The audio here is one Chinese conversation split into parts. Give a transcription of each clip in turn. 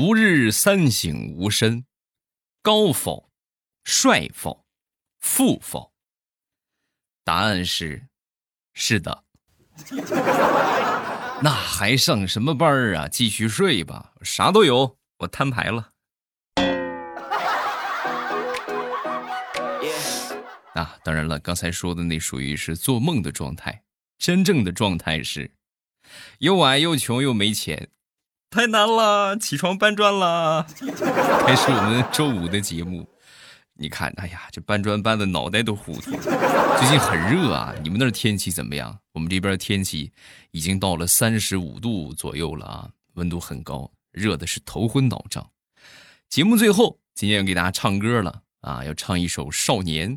吾日三省吾身：高否？帅否？富否？答案是，是的。那还上什么班啊？继续睡吧，啥都有，我摊牌了。啊，当然了，刚才说的那属于是做梦的状态，真正的状态是又矮又穷又没钱，太难了，起床搬砖了。开始我们周五的节目。你看，哎呀，这搬砖搬的脑袋都糊涂。最近很热啊，你们那儿天气怎么样？我们这边天气已经到了三十五度左右了啊，温度很高，热的是头昏脑胀。节目最后，今天要给大家唱歌了啊，要唱一首《少年》，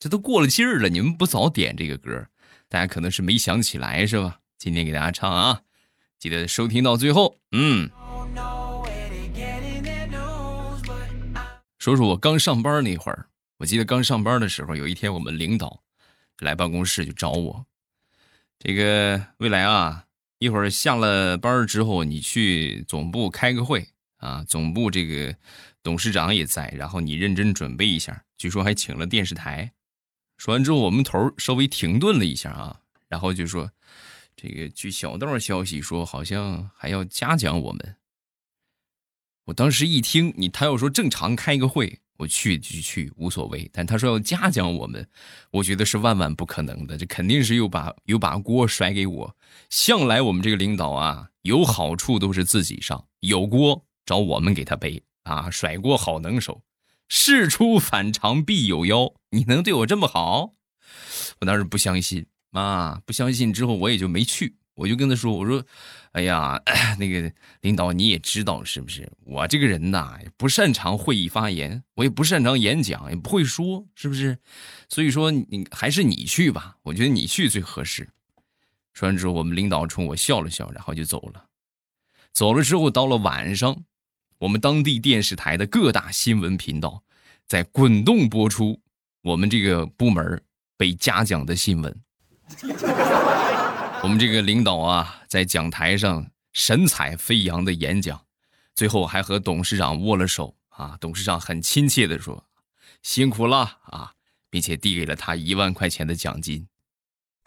这都过了劲儿了，你们不早点这个歌，大家可能是没想起来是吧？今天给大家唱啊，记得收听到最后，嗯。说说我刚上班那会儿，我记得刚上班的时候，有一天我们领导来办公室就找我，这个未来啊，一会儿下了班之后，你去总部开个会啊，总部这个董事长也在，然后你认真准备一下，据说还请了电视台。说完之后，我们头稍微停顿了一下啊，然后就说，这个据小道消息说，好像还要嘉奖我们。我当时一听你，他要说正常开个会，我去就去无所谓。但他说要嘉奖我们，我觉得是万万不可能的，这肯定是又把又把锅甩给我。向来我们这个领导啊，有好处都是自己上，有锅找我们给他背啊，甩锅好能手。事出反常必有妖，你能对我这么好？我当时不相信妈，不相信之后我也就没去。我就跟他说：“我说，哎呀，那个领导你也知道是不是？我这个人呐，不擅长会议发言，我也不擅长演讲，也不会说，是不是？所以说你还是你去吧，我觉得你去最合适。”说完之后，我们领导冲我笑了笑，然后就走了。走了之后，到了晚上，我们当地电视台的各大新闻频道在滚动播出我们这个部门被嘉奖的新闻。我们这个领导啊，在讲台上神采飞扬的演讲，最后还和董事长握了手啊。董事长很亲切的说：“辛苦了啊，并且递给了他一万块钱的奖金。”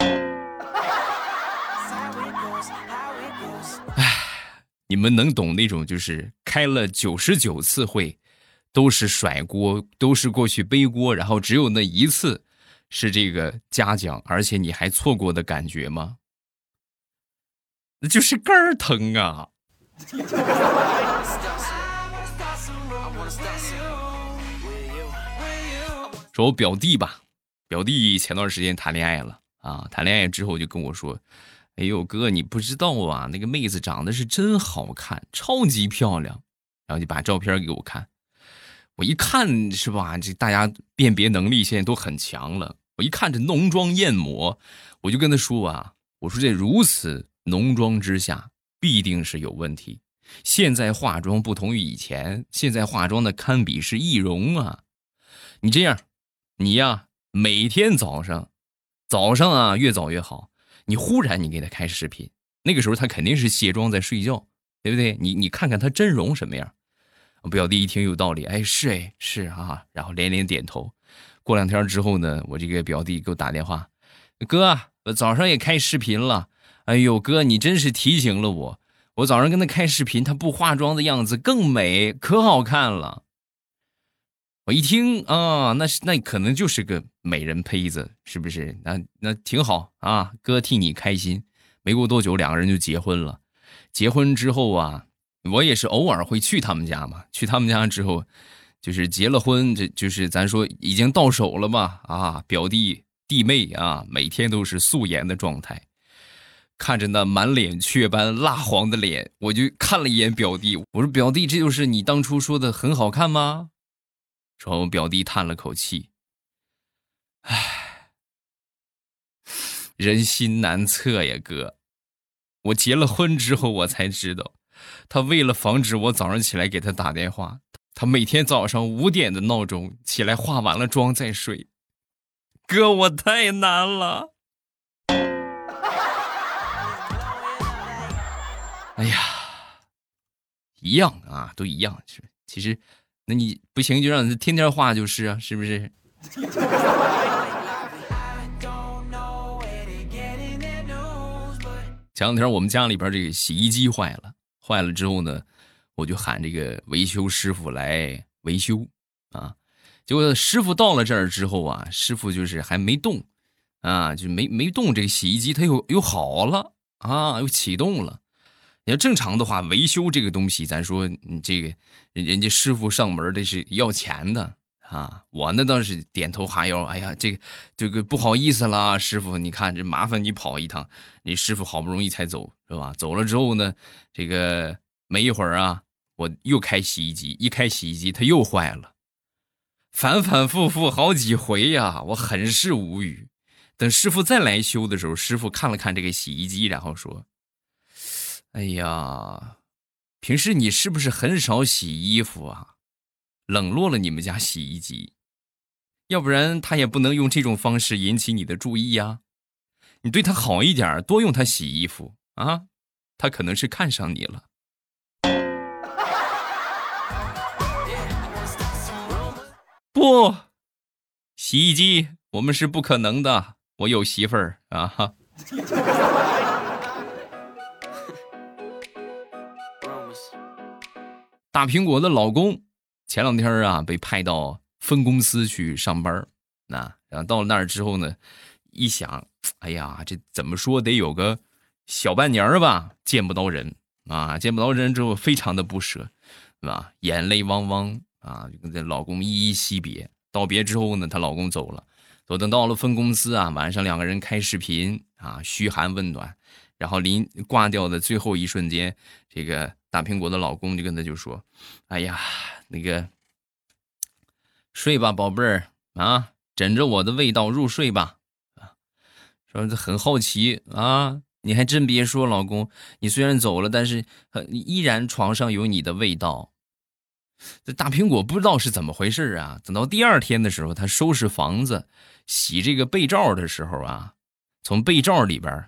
哎，你们能懂那种就是开了九十九次会，都是甩锅，都是过去背锅，然后只有那一次是这个嘉奖，而且你还错过的感觉吗？那就是肝儿疼啊！说，我表弟吧，表弟前段时间谈恋爱了啊，谈恋爱之后就跟我说：“哎呦哥，你不知道啊，那个妹子长得是真好看，超级漂亮。”然后就把照片给我看，我一看是吧？这大家辨别能力现在都很强了。一看这浓妆艳抹，我就跟他说啊：“我说这如此。”浓妆之下必定是有问题。现在化妆不同于以前，现在化妆的堪比是易容啊！你这样，你呀，每天早上，早上啊越早越好。你忽然你给他开视频，那个时候他肯定是卸妆在睡觉，对不对？你你看看他真容什么样？表弟一听有道理，哎，是哎是啊，然后连连点头。过两天之后呢，我这个表弟给我打电话，哥，我早上也开视频了。哎呦，哥，你真是提醒了我。我早上跟他开视频，他不化妆的样子更美，可好看了。我一听啊，那是那可能就是个美人胚子，是不是？那那挺好啊，哥替你开心。没过多久，两个人就结婚了。结婚之后啊，我也是偶尔会去他们家嘛。去他们家之后，就是结了婚，这就是咱说已经到手了嘛。啊，表弟弟妹啊，每天都是素颜的状态。看着那满脸雀斑、蜡黄的脸，我就看了一眼表弟。我说：“表弟，这就是你当初说的很好看吗？”说我表弟叹了口气：“唉，人心难测呀，哥。我结了婚之后，我才知道，他为了防止我早上起来给他打电话，他每天早上五点的闹钟起来化完了妆再睡。哥，我太难了。”哎呀，一样啊，都一样。是，其实，那你不行就让你天天画就是啊，是不是？前两天我们家里边这个洗衣机坏了，坏了之后呢，我就喊这个维修师傅来维修啊。结果师傅到了这儿之后啊，师傅就是还没动，啊，就没没动，这个洗衣机它又又好了啊，又启动了。你要正常的话，维修这个东西，咱说你这个人家师傅上门这是要钱的啊。我那倒是点头哈腰，哎呀，这个这个不好意思啦，师傅，你看这麻烦你跑一趟，你师傅好不容易才走是吧？走了之后呢，这个没一会儿啊，我又开洗衣机，一开洗衣机它又坏了。反反复复好几回呀，我很是无语。等师傅再来修的时候，师傅看了看这个洗衣机，然后说：“哎呀，平时你是不是很少洗衣服啊？冷落了你们家洗衣机，要不然他也不能用这种方式引起你的注意呀。你对他好一点，多用他洗衣服啊，他可能是看上你了。”不，洗衣机我们是不可能的。我有媳妇儿啊！哈。大苹果的老公前两天啊被派到分公司去上班那然后到了那儿之后呢，一想，哎呀，这怎么说得有个小半年吧，见不到人啊，见不到人之后非常的不舍，是吧？眼泪汪汪。啊，就跟这老公依依惜别，道别之后呢，她老公走了，走等到了分公司啊，晚上两个人开视频啊，嘘寒问暖，然后临挂掉的最后一瞬间，这个大苹果的老公就跟她就说：“哎呀，那个睡吧，宝贝儿啊，枕着我的味道入睡吧。”啊，说很好奇啊，你还真别说，老公，你虽然走了，但是依然床上有你的味道。这大苹果不知道是怎么回事啊！等到第二天的时候，她收拾房子、洗这个被罩的时候啊，从被罩里边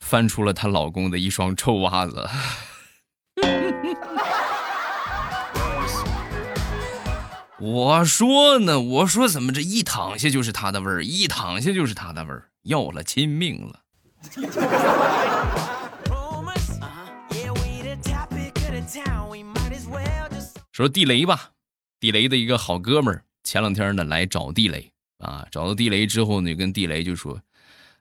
翻出了她老公的一双臭袜子。我说呢，我说怎么这一躺下就是他的味儿，一躺下就是他的味儿，要了亲命了。说地雷吧，地雷的一个好哥们儿，前两天呢来找地雷啊，找到地雷之后呢，跟地雷就说：“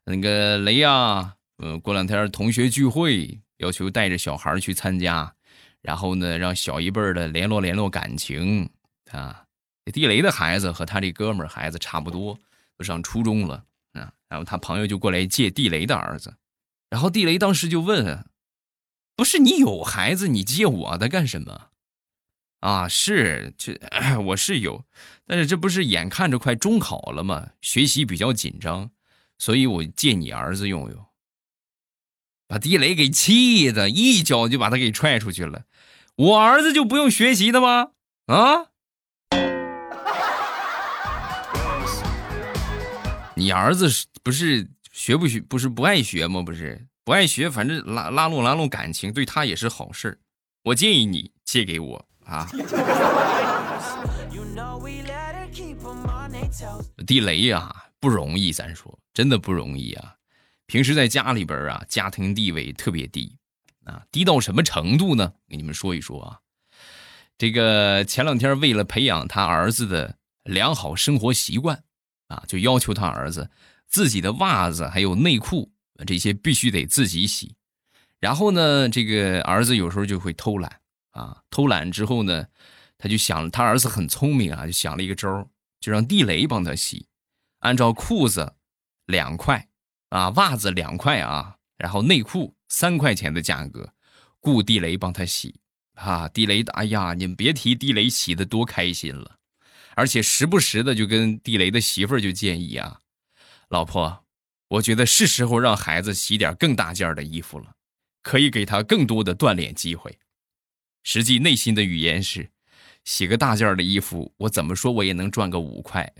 那个雷呀，嗯，过两天同学聚会，要求带着小孩去参加，然后呢，让小一辈的联络联络感情啊。”地雷的孩子和他这哥们儿孩子差不多，都上初中了啊。然后他朋友就过来借地雷的儿子，然后地雷当时就问：“不是你有孩子，你借我的干什么？”啊，是这 我是有，但是这不是眼看着快中考了吗？学习比较紧张，所以我借你儿子用用。把地雷给气的，一脚就把他给踹出去了。我儿子就不用学习的吗？啊？你儿子是不是学不学？不是不爱学吗？不是不爱学，反正拉拉拢拉拢感情，对他也是好事我建议你借给我。啊！地雷呀，不容易，咱说真的不容易啊。平时在家里边啊，家庭地位特别低啊，低到什么程度呢？给你们说一说啊。这个前两天为了培养他儿子的良好生活习惯啊，就要求他儿子自己的袜子还有内裤这些必须得自己洗。然后呢，这个儿子有时候就会偷懒。啊，偷懒之后呢，他就想，他儿子很聪明啊，就想了一个招就让地雷帮他洗，按照裤子两块啊，袜子两块啊，然后内裤三块钱的价格，雇地雷帮他洗啊。地雷，哎呀，你们别提地雷洗的多开心了，而且时不时的就跟地雷的媳妇儿就建议啊，老婆，我觉得是时候让孩子洗点更大件的衣服了，可以给他更多的锻炼机会。实际内心的语言是：洗个大件的衣服，我怎么说我也能赚个五块。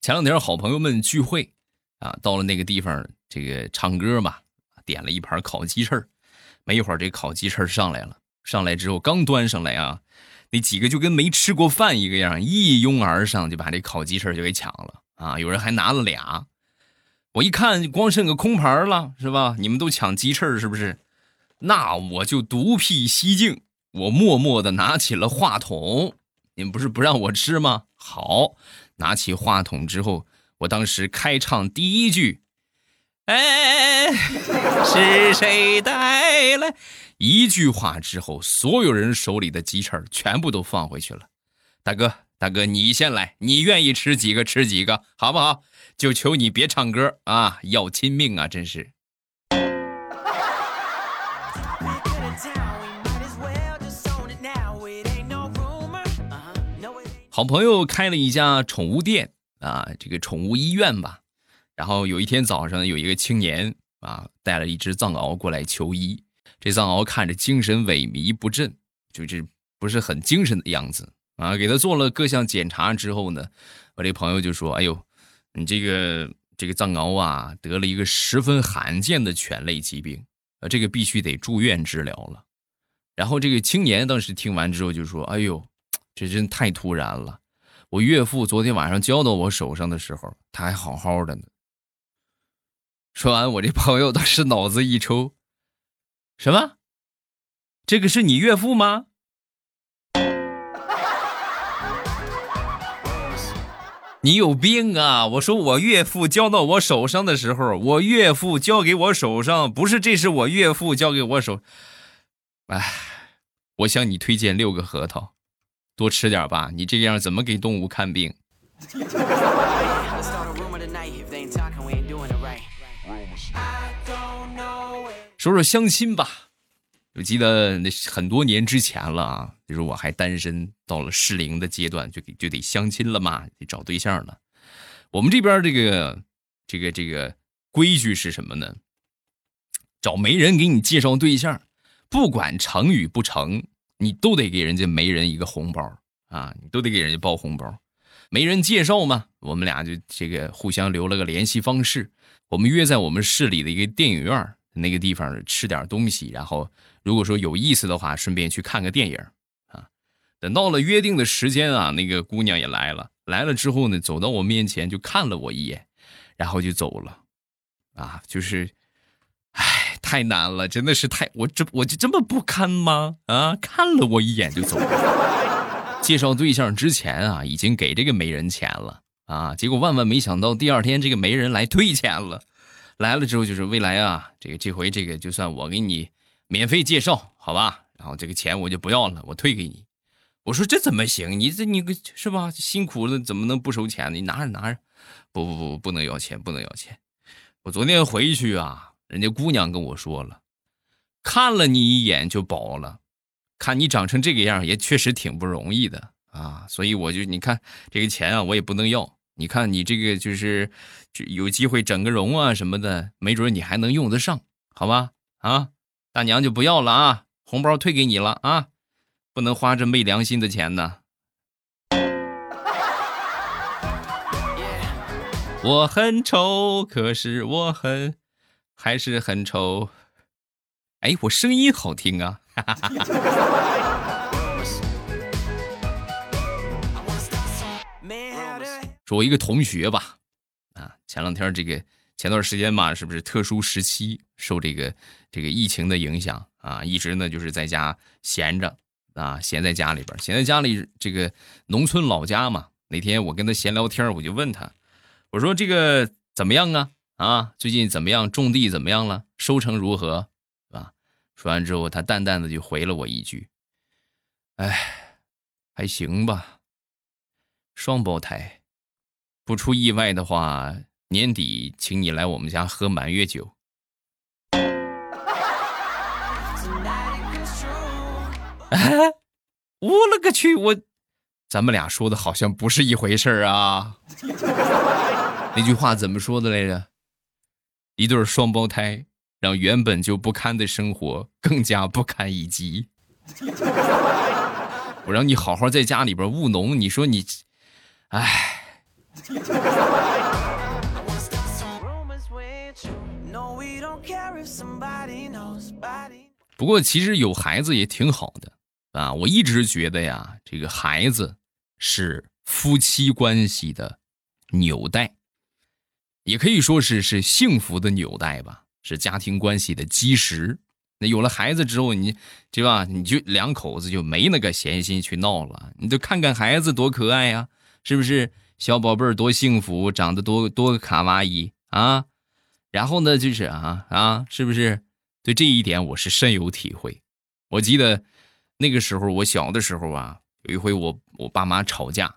前两天好朋友们聚会啊，到了那个地方，这个唱歌嘛，点了一盘烤鸡翅。没一会儿，这烤鸡翅上来了。上来之后，刚端上来啊，那几个就跟没吃过饭一个样，一拥而上就把这烤鸡翅就给抢了啊！有人还拿了俩。我一看，光剩个空盘了，是吧？你们都抢鸡翅是不是？那我就独辟蹊径，我默默的拿起了话筒。你们不是不让我吃吗？好，拿起话筒之后，我当时开唱第一句：“哎，是谁带来？”一句话之后，所有人手里的鸡翅全部都放回去了。大哥，大哥，你先来，你愿意吃几个吃几个，好不好？就求你别唱歌啊，要亲命啊，真是。好朋友开了一家宠物店啊，这个宠物医院吧。然后有一天早上，有一个青年啊，带了一只藏獒过来求医。这藏獒看着精神萎靡不振，就是不是很精神的样子啊。给他做了各项检查之后呢，我这朋友就说：“哎呦，你这个这个藏獒啊，得了一个十分罕见的犬类疾病，啊，这个必须得住院治疗了。”然后这个青年当时听完之后就说：“哎呦。”这真太突然了！我岳父昨天晚上交到我手上的时候，他还好好的呢。说完，我这朋友当时脑子一抽：“什么？这个是你岳父吗？”你有病啊！我说我岳父交到我手上的时候，我岳父交给我手上，不是这是我岳父交给我手。哎，我向你推荐六个核桃。多吃点吧，你这样怎么给动物看病？说说相亲吧，我记得那很多年之前了啊，就是我还单身，到了适龄的阶段，就就得相亲了嘛，得找对象了。我们这边这个这个这个规矩是什么呢？找媒人给你介绍对象，不管成与不成。你都得给人家媒人一个红包啊！你都得给人家包红包。媒人介绍嘛，我们俩就这个互相留了个联系方式。我们约在我们市里的一个电影院那个地方吃点东西，然后如果说有意思的话，顺便去看个电影啊。等到了约定的时间啊，那个姑娘也来了。来了之后呢，走到我面前就看了我一眼，然后就走了。啊，就是，唉。太难了，真的是太我这我就这么不堪吗？啊，看了我一眼就走了。介绍对象之前啊，已经给这个媒人钱了啊，结果万万没想到，第二天这个媒人来退钱了。来了之后就是未来啊，这个这回这个就算我给你免费介绍，好吧？然后这个钱我就不要了，我退给你。我说这怎么行？你这你个是吧？辛苦了怎么能不收钱呢？你拿着拿着，不不不不能要钱，不能要钱。我昨天回去啊。人家姑娘跟我说了，看了你一眼就饱了，看你长成这个样也确实挺不容易的啊，所以我就你看这个钱啊，我也不能要。你看你这个就是有机会整个容啊什么的，没准你还能用得上，好吧？啊，大娘就不要了啊，红包退给你了啊，不能花这昧良心的钱呢。我很丑，可是我很。还是很丑，哎，我声音好听啊！哈哈哈哈说，我一个同学吧，啊，前两天这个前段时间嘛，是不是特殊时期，受这个这个疫情的影响啊，一直呢就是在家闲着啊，闲在家里边，闲在家里这个农村老家嘛。那天我跟他闲聊天，我就问他，我说这个怎么样啊？啊，最近怎么样？种地怎么样了？收成如何？啊，说完之后，他淡淡的就回了我一句：“哎，还行吧。双胞胎，不出意外的话，年底请你来我们家喝满月酒。”哎，我勒个去！我，咱们俩说的好像不是一回事儿啊。那句话怎么说的来着？一对双胞胎让原本就不堪的生活更加不堪一击。我让你好好在家里边务农，你说你，哎。不过其实有孩子也挺好的啊！我一直觉得呀，这个孩子是夫妻关系的纽带，也可以说是是幸福的纽带吧，是家庭关系的基石。那有了孩子之后，你对吧？你就两口子就没那个闲心去闹了，你就看看孩子多可爱呀，是不是？小宝贝儿多幸福，长得多多卡哇伊啊！然后呢，就是啊啊，是不是？对这一点我是深有体会。我记得那个时候我小的时候啊，有一回我我爸妈吵架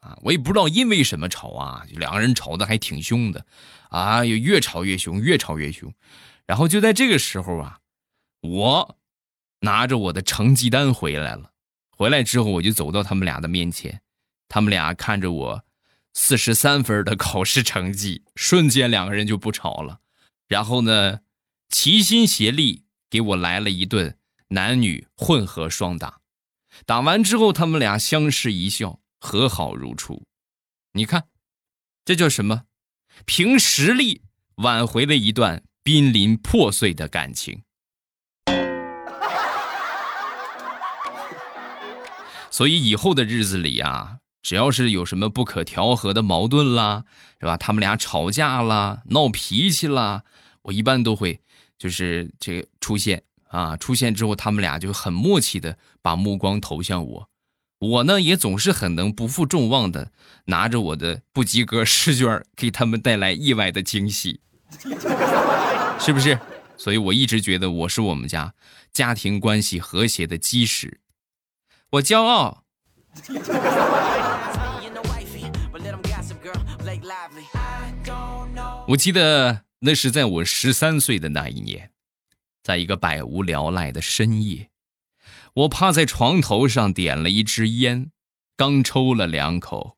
啊，我也不知道因为什么吵啊，两个人吵得还挺凶的啊，又越吵越凶，越吵越凶。然后就在这个时候啊，我拿着我的成绩单回来了。回来之后，我就走到他们俩的面前，他们俩看着我四十三分的考试成绩，瞬间两个人就不吵了。然后呢？齐心协力给我来了一顿男女混合双打，打完之后，他们俩相视一笑，和好如初。你看，这叫什么？凭实力挽回了一段濒临破碎的感情。所以以后的日子里啊，只要是有什么不可调和的矛盾啦，是吧？他们俩吵架啦，闹脾气啦，我一般都会。就是这个出现啊，出现之后，他们俩就很默契的把目光投向我，我呢也总是很能不负众望的拿着我的不及格试卷给他们带来意外的惊喜，是不是？所以我一直觉得我是我们家家庭关系和谐的基石，我骄傲。我记得。那是在我十三岁的那一年，在一个百无聊赖的深夜，我趴在床头上点了一支烟，刚抽了两口，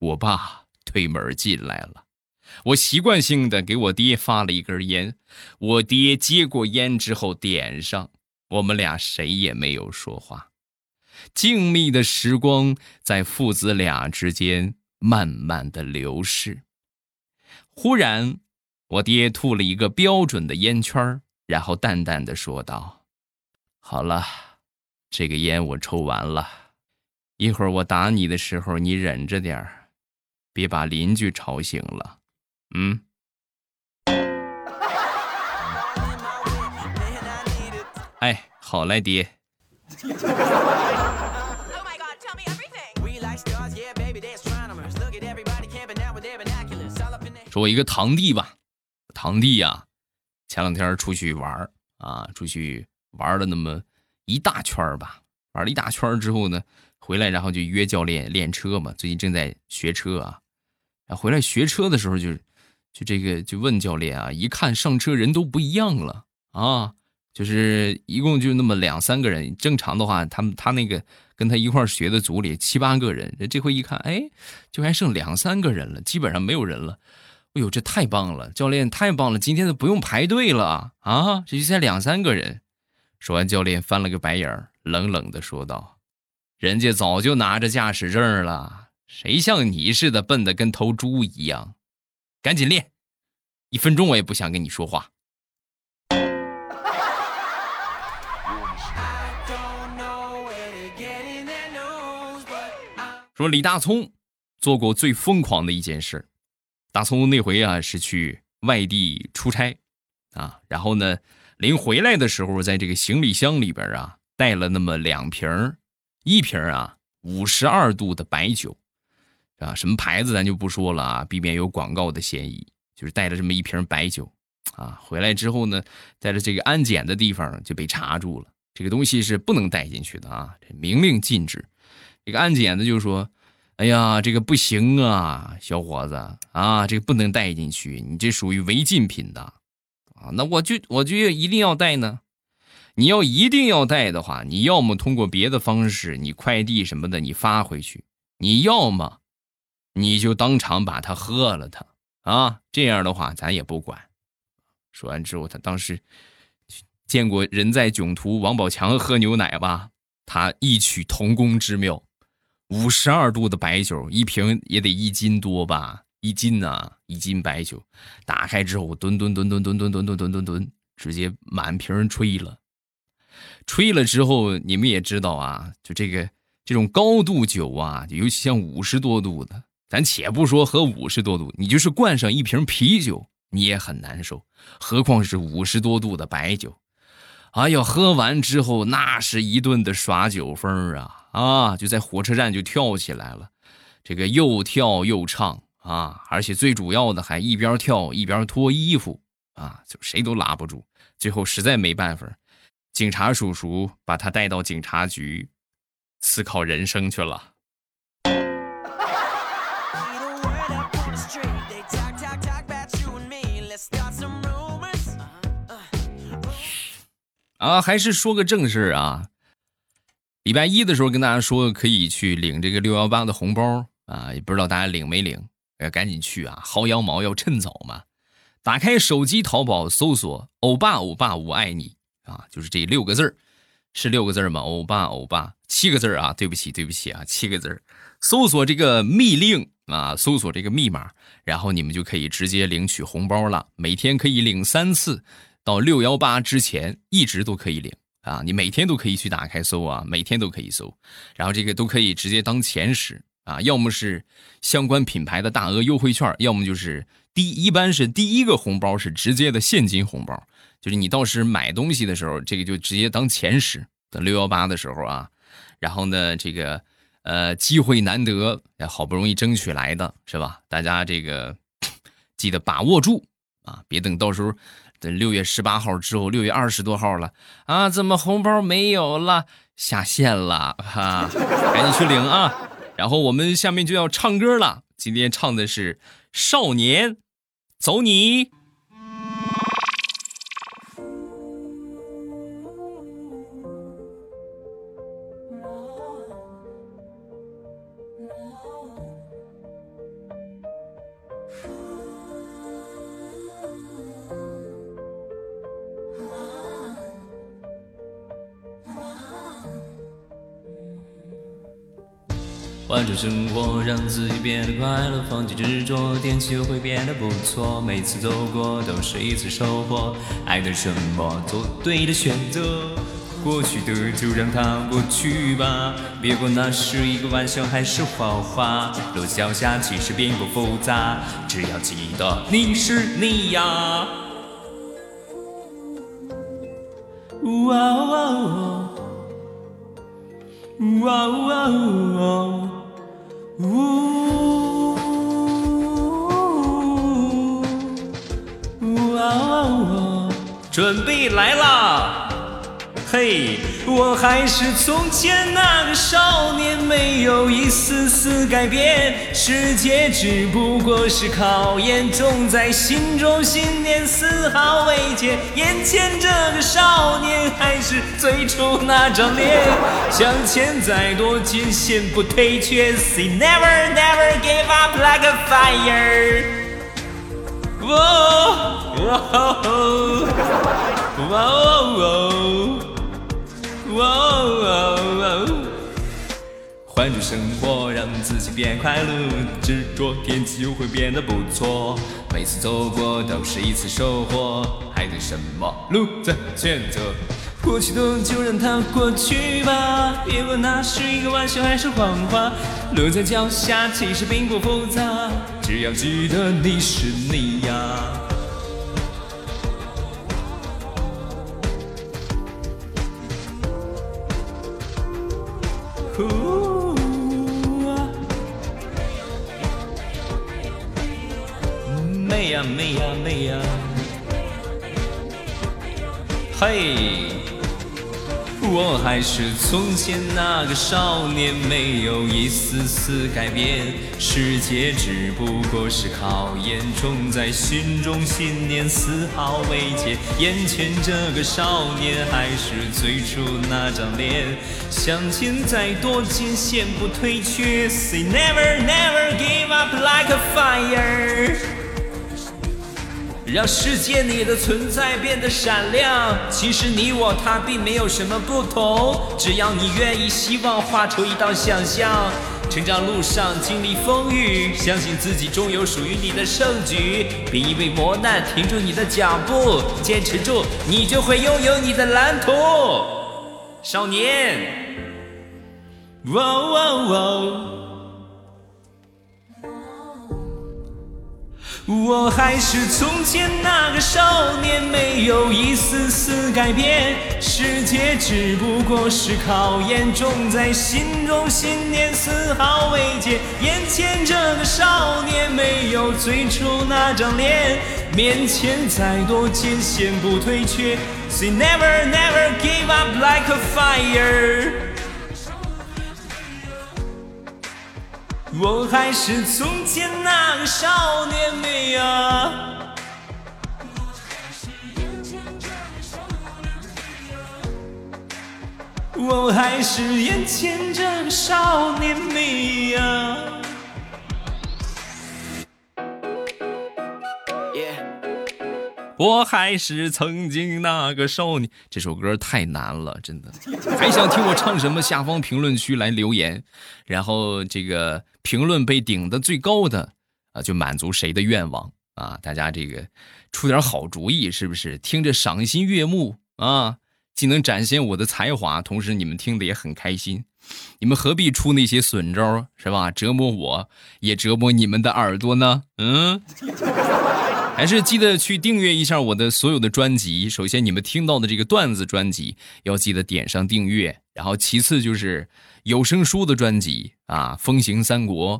我爸推门进来了。我习惯性的给我爹发了一根烟，我爹接过烟之后点上，我们俩谁也没有说话，静谧的时光在父子俩之间慢慢的流逝。忽然。我爹吐了一个标准的烟圈然后淡淡的说道：“好了，这个烟我抽完了，一会儿我打你的时候你忍着点别把邻居吵醒了。”嗯。哎，好嘞，爹。说，我一个堂弟吧。堂弟呀，前两天出去玩啊，出去玩了那么一大圈吧，玩了一大圈之后呢，回来然后就约教练练车嘛。最近正在学车啊，然后回来学车的时候就就这个就问教练啊，一看上车人都不一样了啊，就是一共就那么两三个人，正常的话，他们他那个跟他一块学的组里七八个人，这回一看，哎，就还剩两三个人了，基本上没有人了。哎呦，这太棒了！教练太棒了，今天都不用排队了啊！这就才两三个人。说完，教练翻了个白眼，冷冷的说道：“人家早就拿着驾驶证了，谁像你似的笨的跟头猪一样？赶紧练，一分钟我也不想跟你说话。”说李大聪做过最疯狂的一件事。大葱那回啊是去外地出差，啊，然后呢，临回来的时候，在这个行李箱里边啊带了那么两瓶一瓶啊五十二度的白酒，啊，什么牌子咱就不说了啊，避免有广告的嫌疑。就是带了这么一瓶白酒，啊，回来之后呢，在这这个安检的地方就被查住了，这个东西是不能带进去的啊，这明令禁止。这个安检的就说。哎呀，这个不行啊，小伙子啊，这个不能带进去，你这属于违禁品的啊。那我就我就一定要带呢。你要一定要带的话，你要么通过别的方式，你快递什么的你发回去；你要么你就当场把它喝了它啊。这样的话咱也不管。说完之后，他当时见过人在囧途王宝强喝牛奶吧？他异曲同工之妙。五十二度的白酒，一瓶也得一斤多吧？一斤呐，一。斤白酒，打开之后我吨吨吨吨吨吨吨吨吨吨吨，直接满瓶吹了。吹了之后，你们也知道啊，就这个这种高度酒啊，尤其像五十多度的，咱且不说喝五十多度，你就是灌上一瓶啤酒，你也很难受，何况是五十多度的白酒。哎呦，喝完之后那是一顿的耍酒疯啊啊！就在火车站就跳起来了，这个又跳又唱啊，而且最主要的还一边跳一边脱衣服啊，就谁都拉不住。最后实在没办法，警察叔叔把他带到警察局思考人生去了。啊，还是说个正事啊！礼拜一的时候跟大家说可以去领这个六幺八的红包啊，也不知道大家领没领，要赶紧去啊！薅羊毛要趁早嘛！打开手机淘宝搜索“欧巴欧巴我爱你”啊，就是这六个字儿，是六个字儿吗？欧巴欧巴七个字儿啊！对不起对不起啊，七个字儿。搜索这个密令啊，搜索这个密码，然后你们就可以直接领取红包了，每天可以领三次。到六幺八之前一直都可以领啊！你每天都可以去打开搜啊，每天都可以搜，然后这个都可以直接当钱使啊，要么是相关品牌的大额优惠券，要么就是第一般是第一个红包是直接的现金红包，就是你到时买东西的时候，这个就直接当钱使。等六幺八的时候啊，然后呢，这个呃机会难得，好不容易争取来的是吧？大家这个 记得把握住啊，别等到时候。等六月十八号之后，六月二十多号了啊，怎么红包没有了？下线了哈，赶紧去领啊！然后我们下面就要唱歌了，今天唱的是《少年走你》。换种生活，让自己变得快乐，放弃执着，天气就会变得不错。每次走过都是一次收获，爱的什么，做对的选择。过去的就让它过去吧，别管那是一个玩笑还是谎话。路脚下其实并不复杂，只要记得你是你呀。哇哦哇哦。呜，准备来啦！嘿，我还是从前那个少年，没有一丝丝改变。世界只不过是考验，种在心中，信念丝毫未减。眼前这个少年，还是最初那张脸。向前再多艰险不退却，Say never never give up like a fire。哇哦哇哦。换种生活，让自己变快乐，执着天气就会变得不错。每次走过都是一次收获，还等什么？路在选择，过去的就让它过去吧。别管那是一个玩笑还是谎话，路在脚下其实并不复杂，只要记得你是你呀。美呀美呀，嘿。我还是从前那个少年，没有一丝丝改变。世界只不过是考验，种在心中，信念丝毫未减。眼前这个少年，还是最初那张脸。向前再多艰险不退却，Say never never give up like a fire。让世界你的存在变得闪亮。其实你我他并没有什么不同，只要你愿意，希望画出一道想象。成长路上经历风雨，相信自己终有属于你的胜局。别因为磨难停住你的脚步，坚持住，你就会拥有你的蓝图。少年，哇哇哇！我还是从前那个少年，没有一丝丝改变。世界只不过是考验，种在心中信念丝毫未减。眼前这个少年没有最初那张脸，面前再多艰险不退却。Say never never give up like a fire。我还是从前那个少年没啊！我还是眼前这个少年妹呀！我还是曾经那个少年。这首歌太难了，真的。还想听我唱什么？下方评论区来留言。然后这个评论被顶的最高的啊，就满足谁的愿望啊？大家这个出点好主意，是不是？听着赏心悦目啊，既能展现我的才华，同时你们听的也很开心。你们何必出那些损招，是吧？折磨我也折磨你们的耳朵呢？嗯。还是记得去订阅一下我的所有的专辑。首先，你们听到的这个段子专辑要记得点上订阅。然后，其次就是有声书的专辑啊，《风行三国》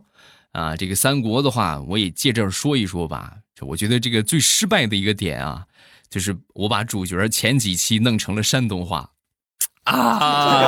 啊，这个三国的话，我也借这儿说一说吧。我觉得这个最失败的一个点啊，就是我把主角前几期弄成了山东话啊！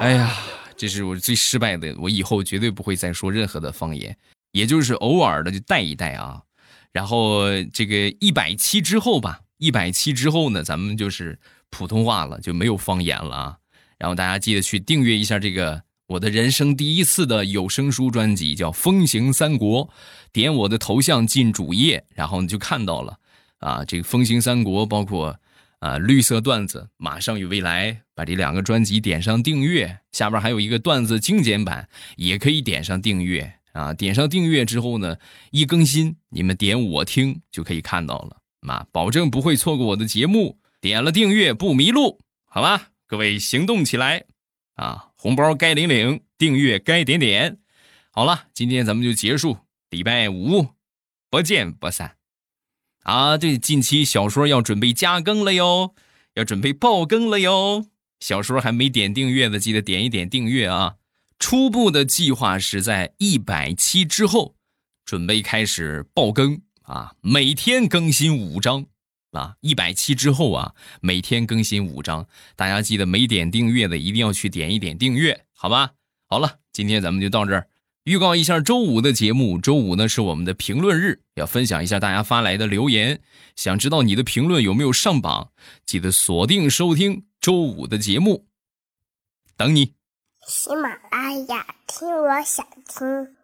哎呀，这是我最失败的，我以后绝对不会再说任何的方言，也就是偶尔的就带一带啊。然后这个一百期之后吧，一百期之后呢，咱们就是普通话了，就没有方言了啊。然后大家记得去订阅一下这个我的人生第一次的有声书专辑，叫《风行三国》，点我的头像进主页，然后你就看到了啊。这个《风行三国》包括啊绿色段子，马上与未来，把这两个专辑点上订阅，下边还有一个段子精简版，也可以点上订阅。啊，点上订阅之后呢，一更新你们点我听就可以看到了，妈，保证不会错过我的节目。点了订阅不迷路，好吧？各位行动起来啊！红包该领领，订阅该点点。好了，今天咱们就结束，礼拜五不见不散。啊，对，近期小说要准备加更了哟，要准备爆更了哟。小说还没点订阅的，记得点一点订阅啊。初步的计划是在一百期之后，准备开始爆更啊，每天更新五章啊，一百期之后啊，每天更新五章，大家记得没点订阅的一定要去点一点订阅，好吧？好了，今天咱们就到这儿，预告一下周五的节目，周五呢是我们的评论日，要分享一下大家发来的留言，想知道你的评论有没有上榜，记得锁定收听周五的节目，等你。喜马拉雅，听我想听。